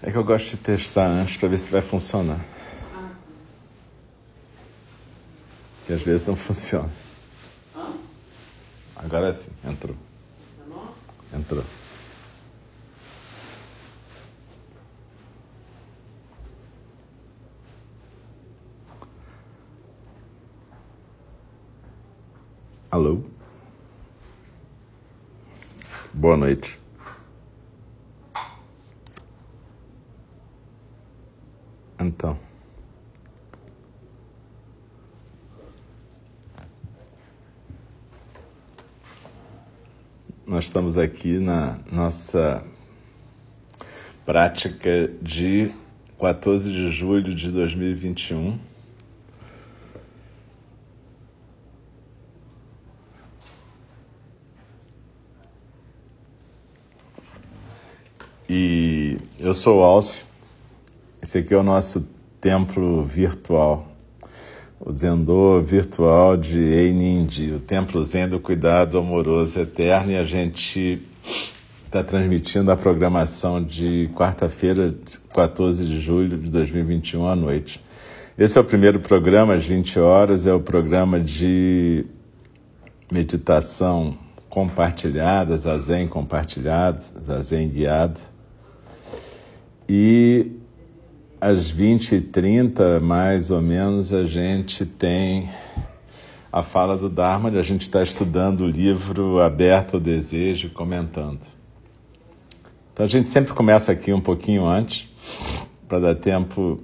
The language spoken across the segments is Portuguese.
É que eu gosto de testar antes para ver se vai funcionar. Que às vezes não funciona. Agora sim, entrou. Entrou. Alô? Boa noite. Então. Nós estamos aqui na nossa prática de 14 de julho de 2021. E eu sou o Alcio. Esse aqui é o nosso templo virtual, o Zendô virtual de Einindi, o templo Zen do cuidado amoroso eterno. E a gente está transmitindo a programação de quarta-feira, 14 de julho de 2021 à noite. Esse é o primeiro programa, às 20 horas, é o programa de meditação compartilhada, zazen compartilhado, zazen guiado. E às 20h30, mais ou menos, a gente tem a fala do Dharma, a gente está estudando o livro Aberto ao Desejo, comentando. Então a gente sempre começa aqui um pouquinho antes, para dar tempo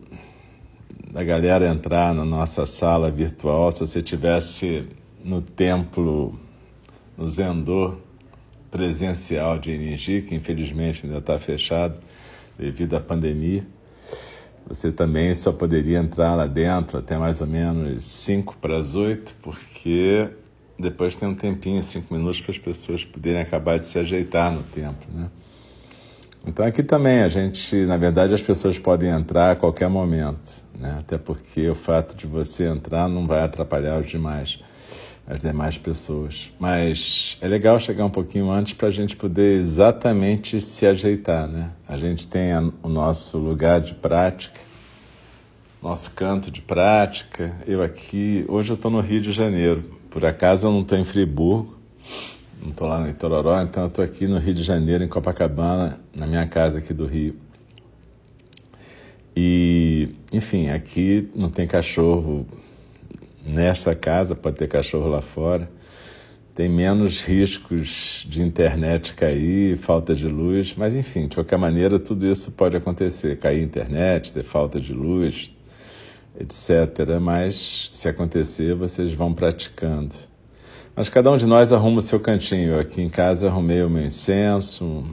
da galera entrar na nossa sala virtual. Se você tivesse no templo, no Zendô presencial de Inigi, que infelizmente ainda está fechado devido à pandemia, você também só poderia entrar lá dentro até mais ou menos 5 para as 8, porque depois tem um tempinho, 5 minutos, para as pessoas poderem acabar de se ajeitar no tempo, né? Então aqui também a gente, na verdade, as pessoas podem entrar a qualquer momento, né? Até porque o fato de você entrar não vai atrapalhar os demais, as demais pessoas. Mas é legal chegar um pouquinho antes para a gente poder exatamente se ajeitar, né? A gente tem a, o nosso lugar de prática, nosso canto de prática. Eu aqui, hoje eu estou no Rio de Janeiro. Por acaso eu não estou em Friburgo, não estou lá em Tororó, então eu estou aqui no Rio de Janeiro, em Copacabana, na minha casa aqui do Rio. E, enfim, aqui não tem cachorro nesta casa, pode ter cachorro lá fora. Tem menos riscos de internet cair, falta de luz, mas enfim, de qualquer maneira, tudo isso pode acontecer: cair internet, ter falta de luz, etc. Mas se acontecer, vocês vão praticando. Mas cada um de nós arruma o seu cantinho. Aqui em casa arrumei o meu incenso,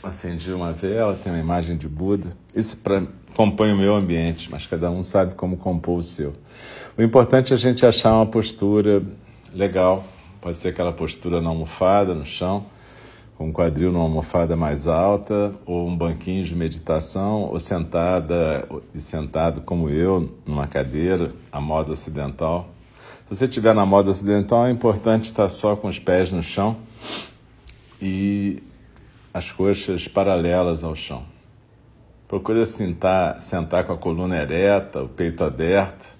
acendi uma vela, tem uma imagem de Buda. Isso pra, compõe o meu ambiente, mas cada um sabe como compor o seu. O importante é a gente achar uma postura legal. Pode ser aquela postura na almofada, no chão, com um quadril numa almofada mais alta, ou um banquinho de meditação, ou sentada e sentado como eu, numa cadeira, a moda ocidental. Se você estiver na moda ocidental, é importante estar só com os pés no chão e as coxas paralelas ao chão. Procure sentar, sentar com a coluna ereta, o peito aberto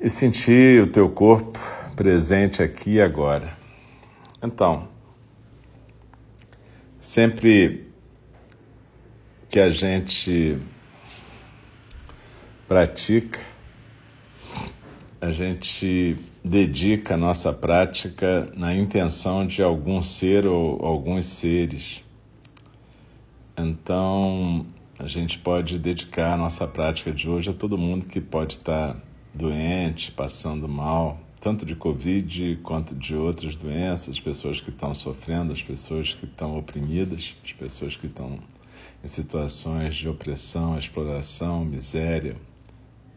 e sentir o teu corpo presente aqui e agora. Então, sempre que a gente pratica, a gente dedica a nossa prática na intenção de algum ser ou alguns seres. Então, a gente pode dedicar a nossa prática de hoje a todo mundo que pode estar doente, passando mal, tanto de Covid quanto de outras doenças, as pessoas que estão sofrendo, as pessoas que estão oprimidas, as pessoas que estão em situações de opressão, exploração, miséria,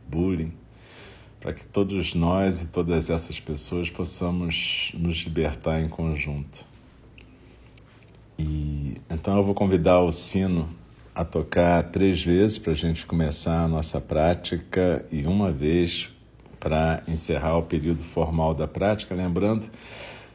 bullying para que todos nós e todas essas pessoas possamos nos libertar em conjunto. E então eu vou convidar o sino a tocar três vezes para a gente começar a nossa prática e uma vez para encerrar o período formal da prática, lembrando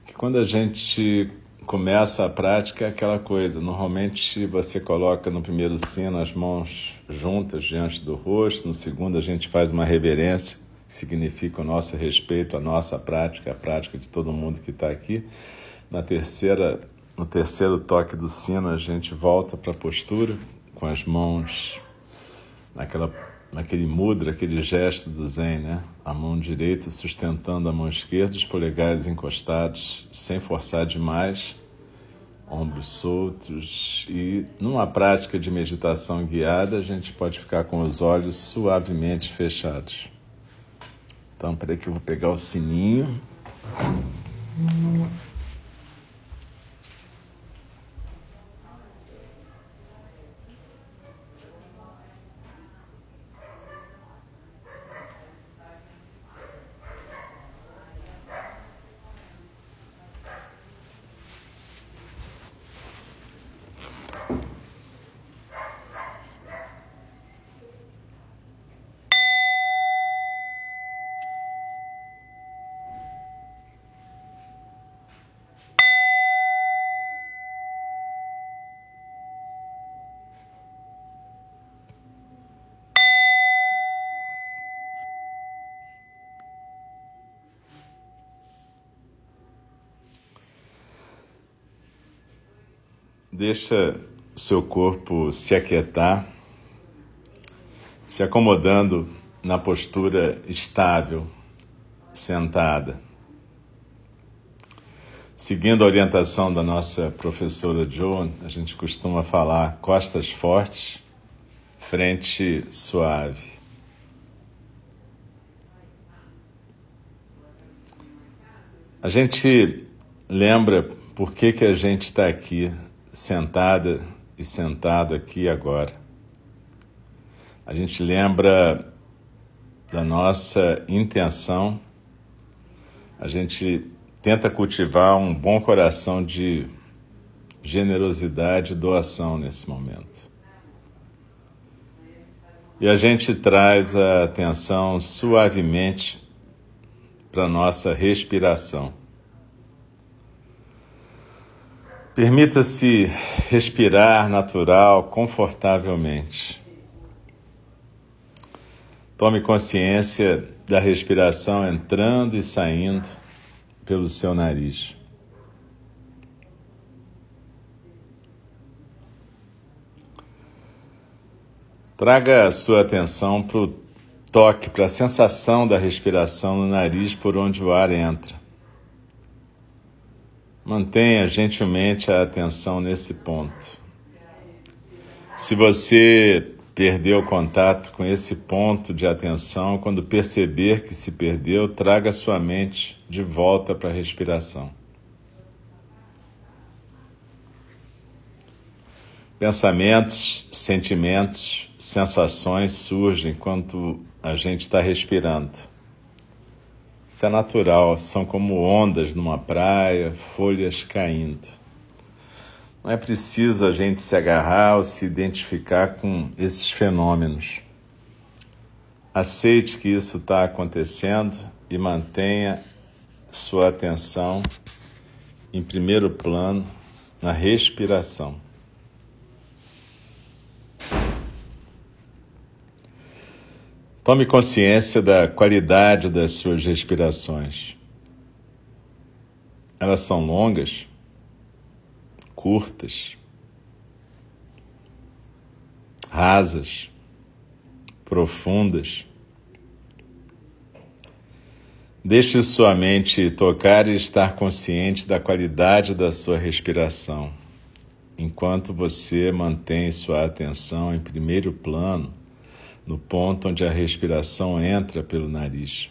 que quando a gente começa a prática é aquela coisa, normalmente você coloca no primeiro sino as mãos juntas diante do rosto, no segundo a gente faz uma reverência, que significa o nosso respeito à nossa prática, a prática de todo mundo que está aqui. Na terceira, no terceiro toque do sino a gente volta para a postura com as mãos naquela naquele mudra, aquele gesto do Zen, né? A mão direita sustentando a mão esquerda, os polegares encostados, sem forçar demais, ombros soltos. E numa prática de meditação guiada, a gente pode ficar com os olhos suavemente fechados. Então, peraí que eu vou pegar o sininho. Deixa o seu corpo se aquietar, se acomodando na postura estável, sentada. Seguindo a orientação da nossa professora Joan, a gente costuma falar costas fortes, frente suave. A gente lembra por que, que a gente está aqui sentada e sentado aqui agora. A gente lembra da nossa intenção, a gente tenta cultivar um bom coração de generosidade e doação nesse momento. E a gente traz a atenção suavemente para a nossa respiração. Permita-se respirar natural, confortavelmente. Tome consciência da respiração entrando e saindo pelo seu nariz. Traga a sua atenção para o toque, para a sensação da respiração no nariz por onde o ar entra. Mantenha gentilmente a atenção nesse ponto. Se você perdeu contato com esse ponto de atenção, quando perceber que se perdeu, traga sua mente de volta para a respiração. Pensamentos, sentimentos, sensações surgem enquanto a gente está respirando. Isso é natural, são como ondas numa praia, folhas caindo. Não é preciso a gente se agarrar ou se identificar com esses fenômenos. Aceite que isso está acontecendo e mantenha sua atenção em primeiro plano na respiração. Tome consciência da qualidade das suas respirações. Elas são longas, curtas, rasas, profundas. Deixe sua mente tocar e estar consciente da qualidade da sua respiração, enquanto você mantém sua atenção em primeiro plano no ponto onde a respiração entra pelo nariz.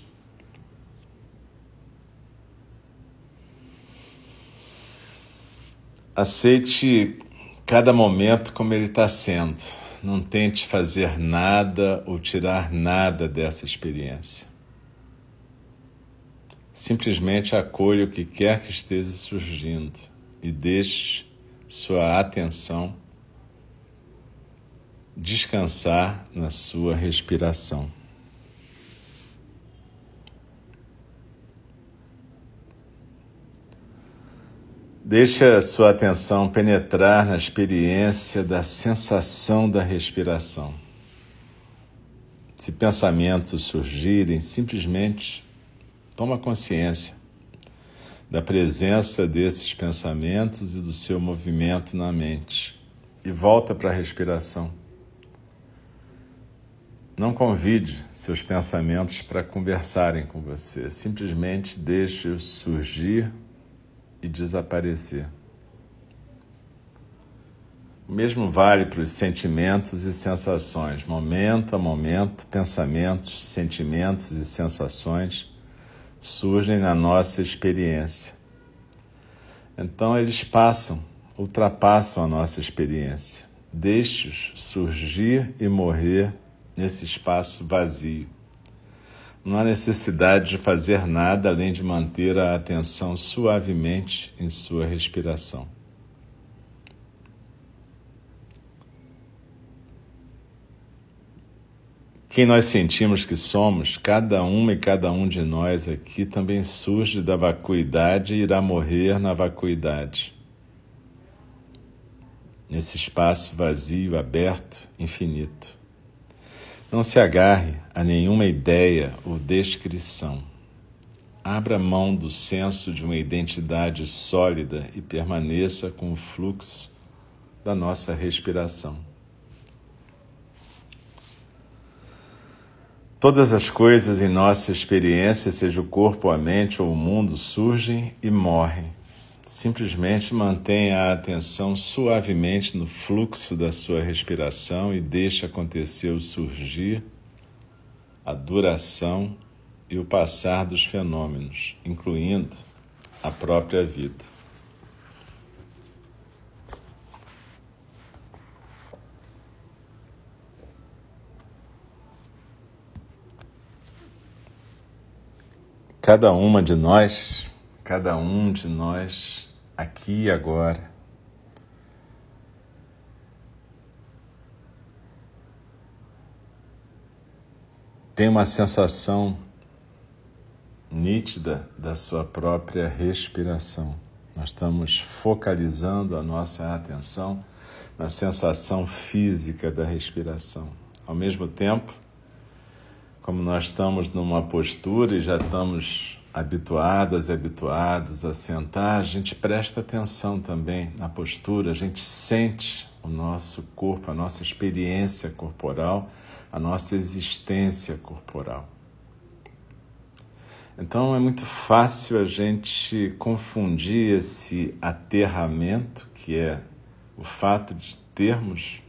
Aceite cada momento como ele está sendo. Não tente fazer nada ou tirar nada dessa experiência. Simplesmente acolha o que quer que esteja surgindo e deixe sua atenção descansar na sua respiração. Deixa sua atenção penetrar na experiência da sensação da respiração. Se pensamentos surgirem, simplesmente toma consciência da presença desses pensamentos e do seu movimento na mente e volta para a respiração. Não convide seus pensamentos para conversarem com você, simplesmente deixe-os surgir e desaparecer. O mesmo vale para os sentimentos e sensações, momento a momento, pensamentos, sentimentos e sensações surgem na nossa experiência. Então eles passam, ultrapassam a nossa experiência. Deixe-os surgir e morrer nesse espaço vazio. Não há necessidade de fazer nada além de manter a atenção suavemente em sua respiração. Quem nós sentimos que somos, cada uma e cada um de nós aqui também surge da vacuidade e irá morrer na vacuidade. Nesse espaço vazio, aberto, infinito. Não se agarre a nenhuma ideia ou descrição. Abra mão do senso de uma identidade sólida e permaneça com o fluxo da nossa respiração. Todas as coisas em nossa experiência, seja o corpo, a mente ou o mundo, surgem e morrem. Simplesmente mantenha a atenção suavemente no fluxo da sua respiração e deixe acontecer o surgir, a duração e o passar dos fenômenos, incluindo a própria vida. Cada uma de nós, cada um de nós, aqui e agora, tem uma sensação nítida da sua própria respiração. Nós estamos focalizando a nossa atenção na sensação física da respiração. Ao mesmo tempo, como nós estamos numa postura e já estamos habituadas e habituados a sentar, a gente presta atenção também na postura, a gente sente o nosso corpo, a nossa experiência corporal, a nossa existência corporal. Então é muito fácil a gente confundir esse aterramento, que é o fato de termos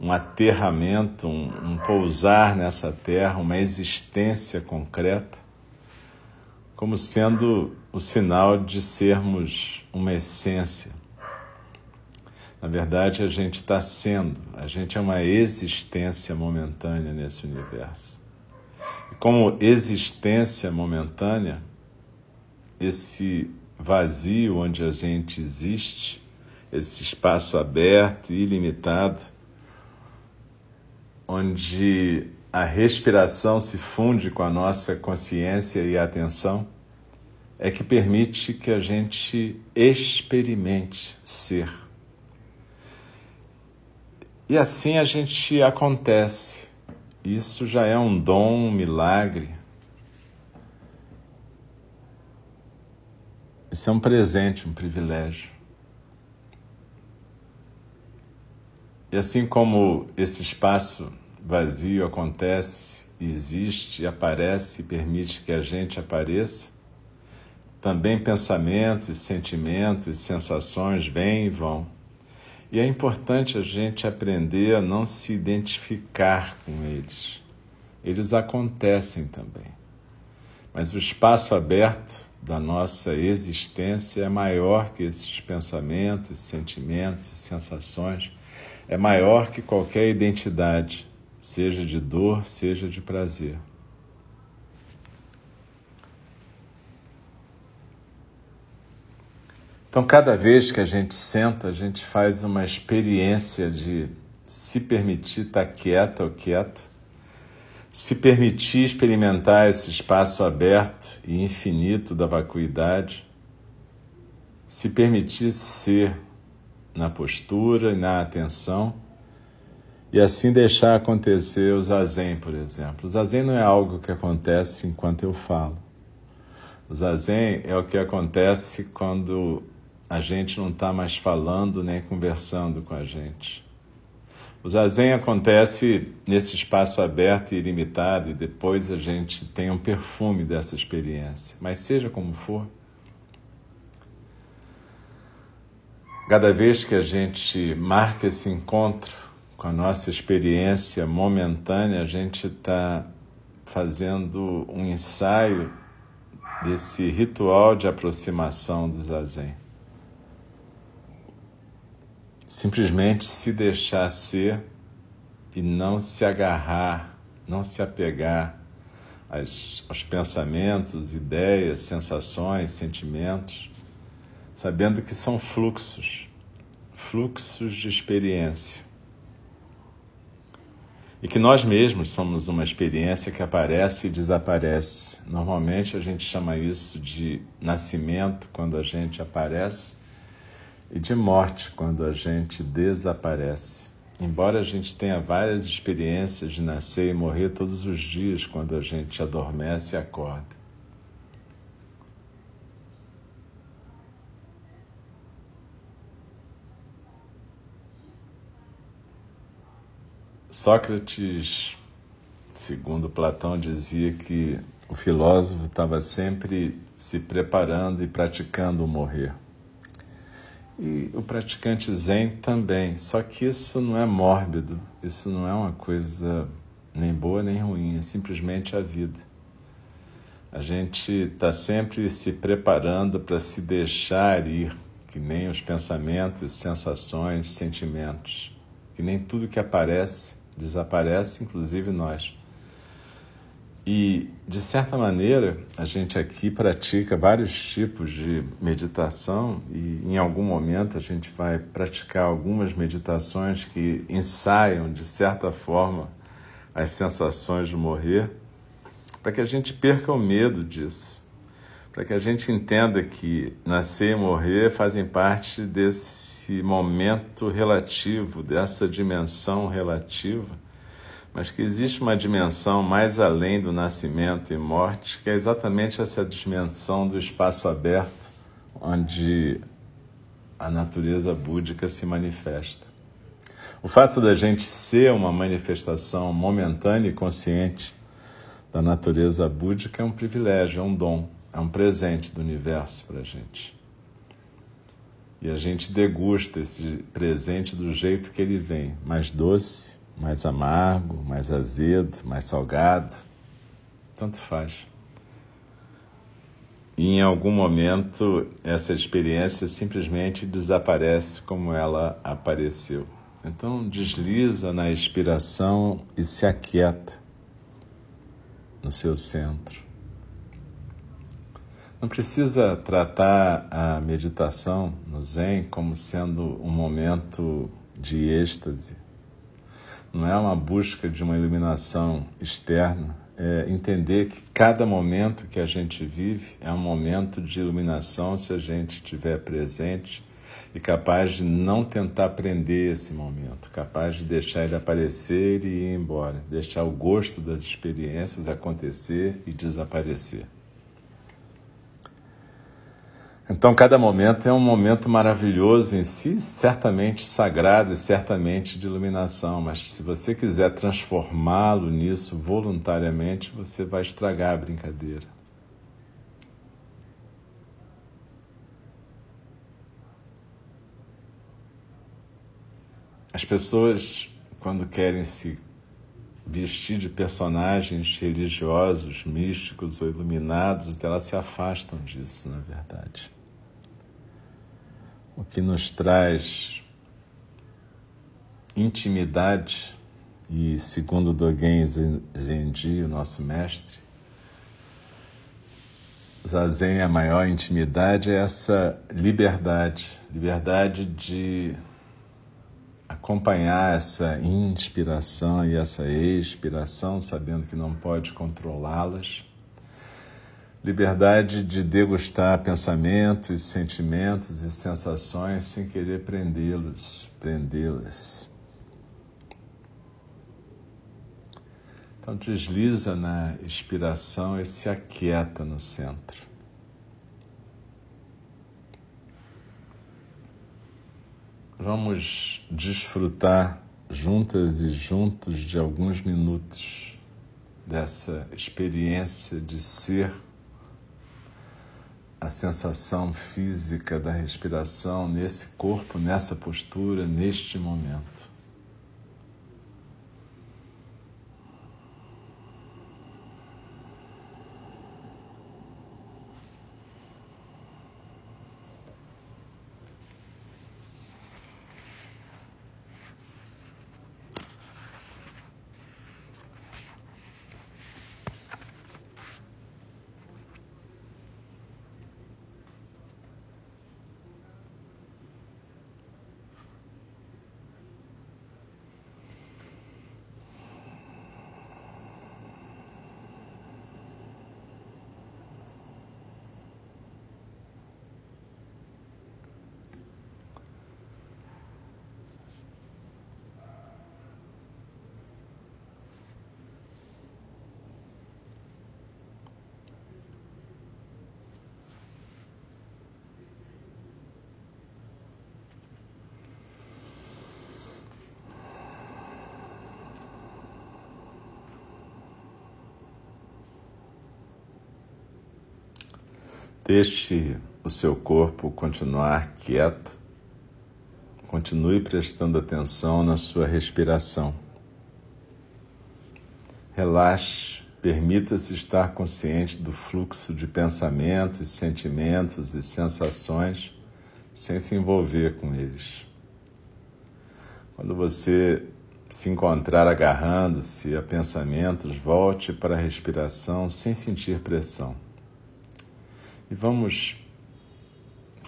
um aterramento, um, um pousar nessa terra, uma existência concreta, como sendo o sinal de sermos uma essência. Na verdade, a gente está sendo, a gente é uma existência momentânea nesse universo. E como existência momentânea, esse vazio onde a gente existe, esse espaço aberto e ilimitado, onde a respiração se funde com a nossa consciência e atenção, é que permite que a gente experimente ser. E assim a gente acontece. Isso já é um dom, um milagre. Isso é um presente, um privilégio. E assim como esse espaço vazio acontece, existe, aparece e permite que a gente apareça, também pensamentos, sentimentos, sensações vêm e vão. E é importante a gente aprender a não se identificar com eles. Eles acontecem também. Mas o espaço aberto da nossa existência é maior que esses pensamentos, sentimentos, sensações, é maior que qualquer identidade seja de dor, seja de prazer. Então, cada vez que a gente senta, a gente faz uma experiência de se permitir estar quieta ou quieto, se permitir experimentar esse espaço aberto e infinito da vacuidade, se permitir ser na postura e na atenção e assim deixar acontecer o zazen, por exemplo. O zazen não é algo que acontece enquanto eu falo. O zazen é o que acontece quando a gente não está mais falando nem conversando com a gente. O zazen acontece nesse espaço aberto e ilimitado e depois a gente tem um perfume dessa experiência. Mas seja como for, cada vez que a gente marca esse encontro com a nossa experiência momentânea, a gente está fazendo um ensaio desse ritual de aproximação do zazen simplesmente se deixar ser e não se agarrar, não se apegar aos, aos pensamentos, ideias, sensações, sentimentos, sabendo que são fluxos, fluxos de experiência. E que nós mesmos somos uma experiência que aparece e desaparece. Normalmente a gente chama isso de nascimento quando a gente aparece e de morte quando a gente desaparece. Embora a gente tenha várias experiências de nascer e morrer todos os dias quando a gente adormece e acorda. Sócrates, segundo Platão, dizia que o filósofo estava sempre se preparando e praticando o morrer. E o praticante zen também. Só que isso não é mórbido, isso não é uma coisa nem boa nem ruim, é simplesmente a vida. A gente está sempre se preparando para se deixar ir, que nem os pensamentos, sensações, sentimentos, que nem tudo que aparece desaparece, inclusive nós. E, de certa maneira, a gente aqui pratica vários tipos de meditação e, em algum momento, a gente vai praticar algumas meditações que ensaiam, de certa forma, as sensações de morrer, para que a gente perca o medo disso, para que a gente entenda que nascer e morrer fazem parte desse momento relativo, dessa dimensão relativa mas que existe uma dimensão mais além do nascimento e morte, que é exatamente essa dimensão do espaço aberto, onde a natureza búdica se manifesta. O fato da gente ser uma manifestação momentânea e consciente da natureza búdica é um privilégio, é um dom, é um presente do universo para a gente. E a gente degusta esse presente do jeito que ele vem, mais doce, mais amargo, mais azedo, mais salgado, tanto faz. E em algum momento essa experiência simplesmente desaparece como ela apareceu. Então desliza na expiração e se aquieta no seu centro. Não precisa tratar a meditação no Zen como sendo um momento de êxtase não é uma busca de uma iluminação externa, é entender que cada momento que a gente vive é um momento de iluminação se a gente estiver presente e capaz de não tentar prender esse momento, capaz de deixar ele aparecer e ir embora, deixar o gosto das experiências acontecer e desaparecer. Então, cada momento é um momento maravilhoso em si, certamente sagrado e certamente de iluminação, mas se você quiser transformá-lo nisso voluntariamente, você vai estragar a brincadeira. As pessoas, quando querem se vestir de personagens religiosos, místicos ou iluminados, elas se afastam disso, na verdade o que nos traz intimidade e, segundo Dogen Zenji, o nosso mestre, Zazen, a maior intimidade é essa liberdade, liberdade de acompanhar essa inspiração e essa expiração, sabendo que não pode controlá-las, Liberdade de degustar pensamentos, sentimentos e sensações sem querer prendê-los, prendê-las. Então desliza na expiração e se aquieta no centro. Vamos desfrutar juntas e juntos de alguns minutos dessa experiência de ser a sensação física da respiração nesse corpo, nessa postura, neste momento. Deixe o seu corpo continuar quieto. Continue prestando atenção na sua respiração. Relaxe, permita-se estar consciente do fluxo de pensamentos, sentimentos e sensações sem se envolver com eles. Quando você se encontrar agarrando-se a pensamentos, volte para a respiração sem sentir pressão. E vamos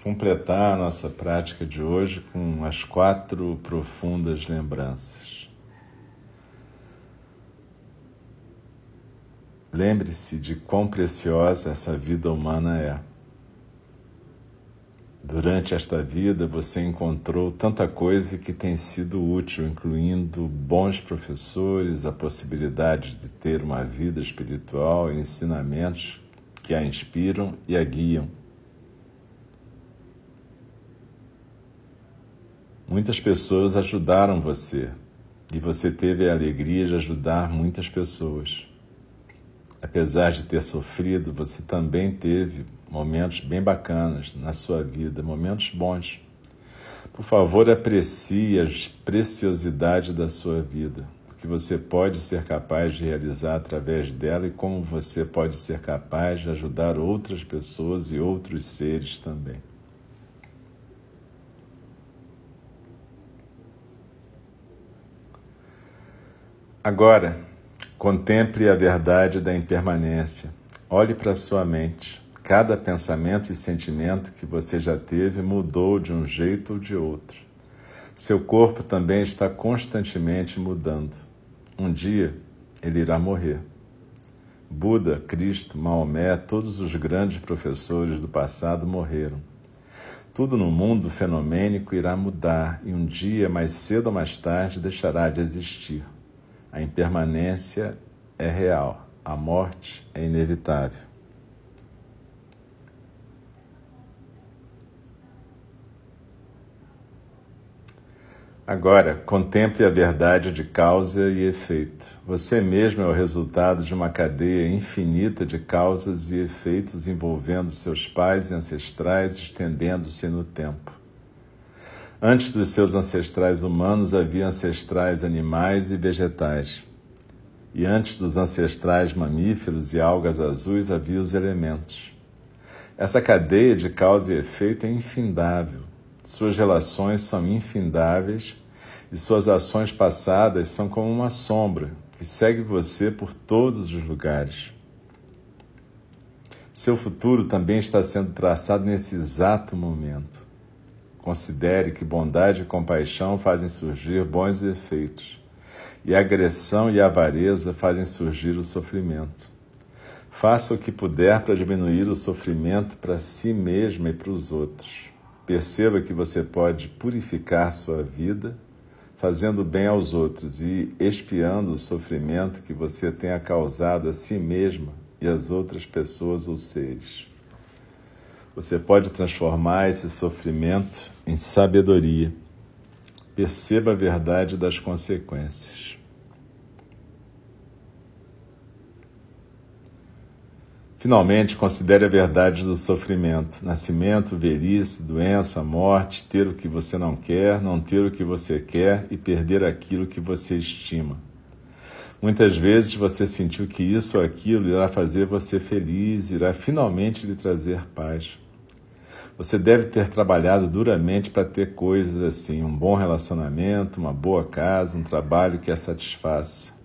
completar a nossa prática de hoje com as quatro profundas lembranças. Lembre-se de quão preciosa essa vida humana é. Durante esta vida você encontrou tanta coisa que tem sido útil, incluindo bons professores, a possibilidade de ter uma vida espiritual ensinamentos que a inspiram e a guiam. Muitas pessoas ajudaram você e você teve a alegria de ajudar muitas pessoas. Apesar de ter sofrido, você também teve momentos bem bacanas na sua vida, momentos bons. Por favor, aprecie a preciosidade da sua vida que você pode ser capaz de realizar através dela e como você pode ser capaz de ajudar outras pessoas e outros seres também. Agora, contemple a verdade da impermanência. Olhe para sua mente. Cada pensamento e sentimento que você já teve mudou de um jeito ou de outro. Seu corpo também está constantemente mudando. Um dia ele irá morrer. Buda, Cristo, Maomé, todos os grandes professores do passado morreram. Tudo no mundo fenomênico irá mudar e um dia, mais cedo ou mais tarde, deixará de existir. A impermanência é real, a morte é inevitável. Agora, contemple a verdade de causa e efeito. Você mesmo é o resultado de uma cadeia infinita de causas e efeitos envolvendo seus pais e ancestrais, estendendo-se no tempo. Antes dos seus ancestrais humanos havia ancestrais animais e vegetais. E antes dos ancestrais mamíferos e algas azuis havia os elementos. Essa cadeia de causa e efeito é infindável suas relações são infindáveis e suas ações passadas são como uma sombra que segue você por todos os lugares. Seu futuro também está sendo traçado nesse exato momento. Considere que bondade e compaixão fazem surgir bons efeitos, e agressão e avareza fazem surgir o sofrimento. Faça o que puder para diminuir o sofrimento para si mesma e para os outros. Perceba que você pode purificar sua vida fazendo bem aos outros e expiando o sofrimento que você tenha causado a si mesma e às outras pessoas ou seres. Você pode transformar esse sofrimento em sabedoria. Perceba a verdade das consequências. Finalmente, considere a verdade do sofrimento: nascimento, velhice, doença, morte, ter o que você não quer, não ter o que você quer e perder aquilo que você estima. Muitas vezes você sentiu que isso ou aquilo irá fazer você feliz, irá finalmente lhe trazer paz. Você deve ter trabalhado duramente para ter coisas assim: um bom relacionamento, uma boa casa, um trabalho que a satisfaça.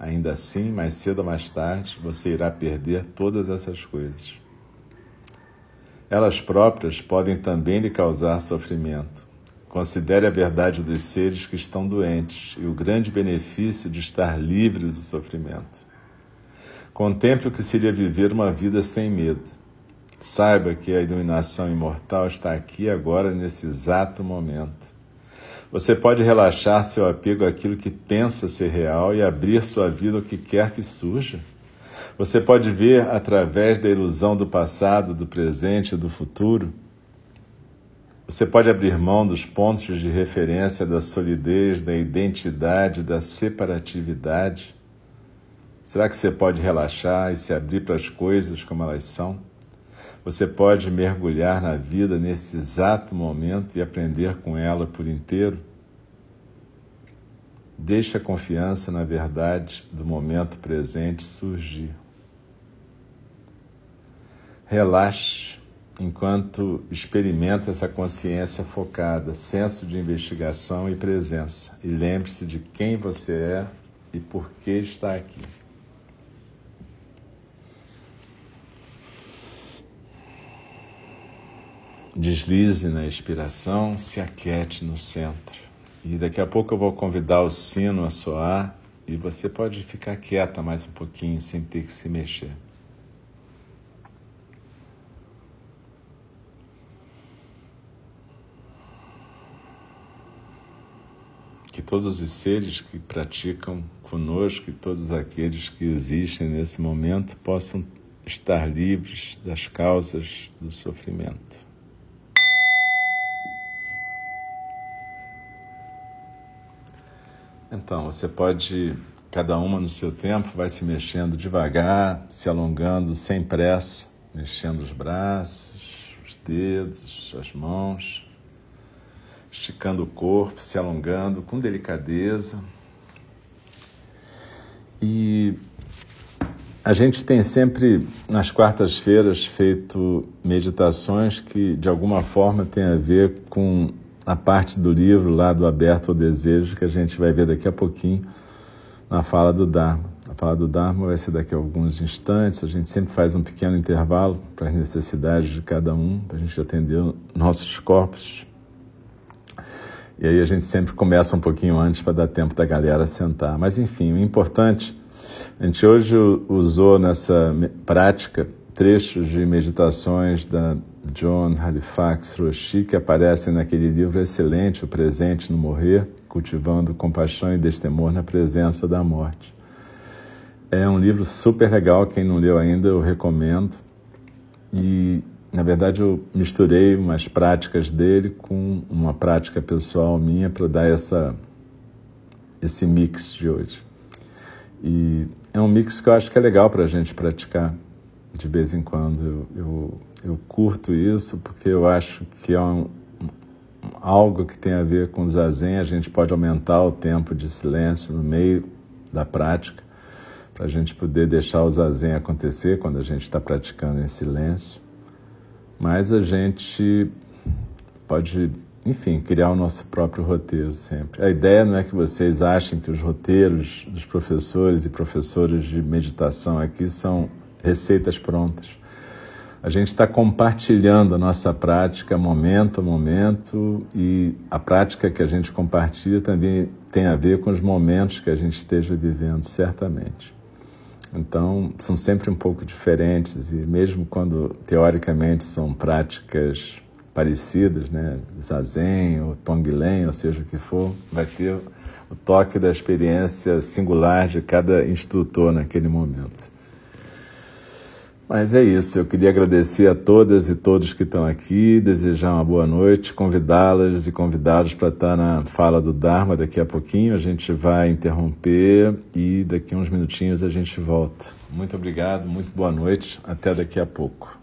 Ainda assim, mais cedo ou mais tarde, você irá perder todas essas coisas. Elas próprias podem também lhe causar sofrimento. Considere a verdade dos seres que estão doentes e o grande benefício de estar livres do sofrimento. Contemple o que seria viver uma vida sem medo. Saiba que a iluminação imortal está aqui agora, nesse exato momento. Você pode relaxar seu apego àquilo que pensa ser real e abrir sua vida ao que quer que surja. Você pode ver através da ilusão do passado, do presente e do futuro. Você pode abrir mão dos pontos de referência da solidez, da identidade, da separatividade. Será que você pode relaxar e se abrir para as coisas como elas são? Você pode mergulhar na vida nesse exato momento e aprender com ela por inteiro? Deixe a confiança na verdade do momento presente surgir. Relaxe enquanto experimenta essa consciência focada, senso de investigação e presença. E lembre-se de quem você é e por que está aqui. Deslize na expiração, se aquete no centro. E daqui a pouco eu vou convidar o sino a soar e você pode ficar quieta mais um pouquinho sem ter que se mexer. Que todos os seres que praticam conosco e todos aqueles que existem nesse momento possam estar livres das causas do sofrimento. Então, você pode, cada uma no seu tempo, vai se mexendo devagar, se alongando sem pressa, mexendo os braços, os dedos, as mãos, esticando o corpo, se alongando com delicadeza. E a gente tem sempre, nas quartas-feiras, feito meditações que, de alguma forma, têm a ver com a parte do livro lá do Aberto ao Desejo, que a gente vai ver daqui a pouquinho na fala do Dharma. A fala do Dharma vai ser daqui a alguns instantes, a gente sempre faz um pequeno intervalo para as necessidades de cada um, para a gente atender nossos corpos. E aí a gente sempre começa um pouquinho antes para dar tempo da galera sentar. Mas enfim, o importante, a gente hoje usou nessa prática trechos de meditações da John Halifax Roshi, que aparecem naquele livro excelente, O Presente no Morrer, cultivando compaixão e destemor na presença da morte. É um livro super legal, quem não leu ainda eu recomendo. E, na verdade, eu misturei umas práticas dele com uma prática pessoal minha para dar essa, esse mix de hoje. E é um mix que eu acho que é legal para a gente praticar de vez em quando. Eu, eu, eu curto isso porque eu acho que é um, algo que tem a ver com zazen. A gente pode aumentar o tempo de silêncio no meio da prática para a gente poder deixar o zazen acontecer quando a gente está praticando em silêncio. Mas a gente pode, enfim, criar o nosso próprio roteiro sempre. A ideia não é que vocês achem que os roteiros dos professores e professoras de meditação aqui são receitas prontas. A gente está compartilhando a nossa prática momento a momento e a prática que a gente compartilha também tem a ver com os momentos que a gente esteja vivendo, certamente. Então, são sempre um pouco diferentes e mesmo quando teoricamente são práticas parecidas, né, zazen ou tonglen, ou seja o que for, vai ter o toque da experiência singular de cada instrutor naquele momento. Mas é isso, eu queria agradecer a todas e todos que estão aqui, desejar uma boa noite, convidá-las e convidados para estar na fala do Dharma daqui a pouquinho. A gente vai interromper e daqui a uns minutinhos a gente volta. Muito obrigado, muito boa noite, até daqui a pouco.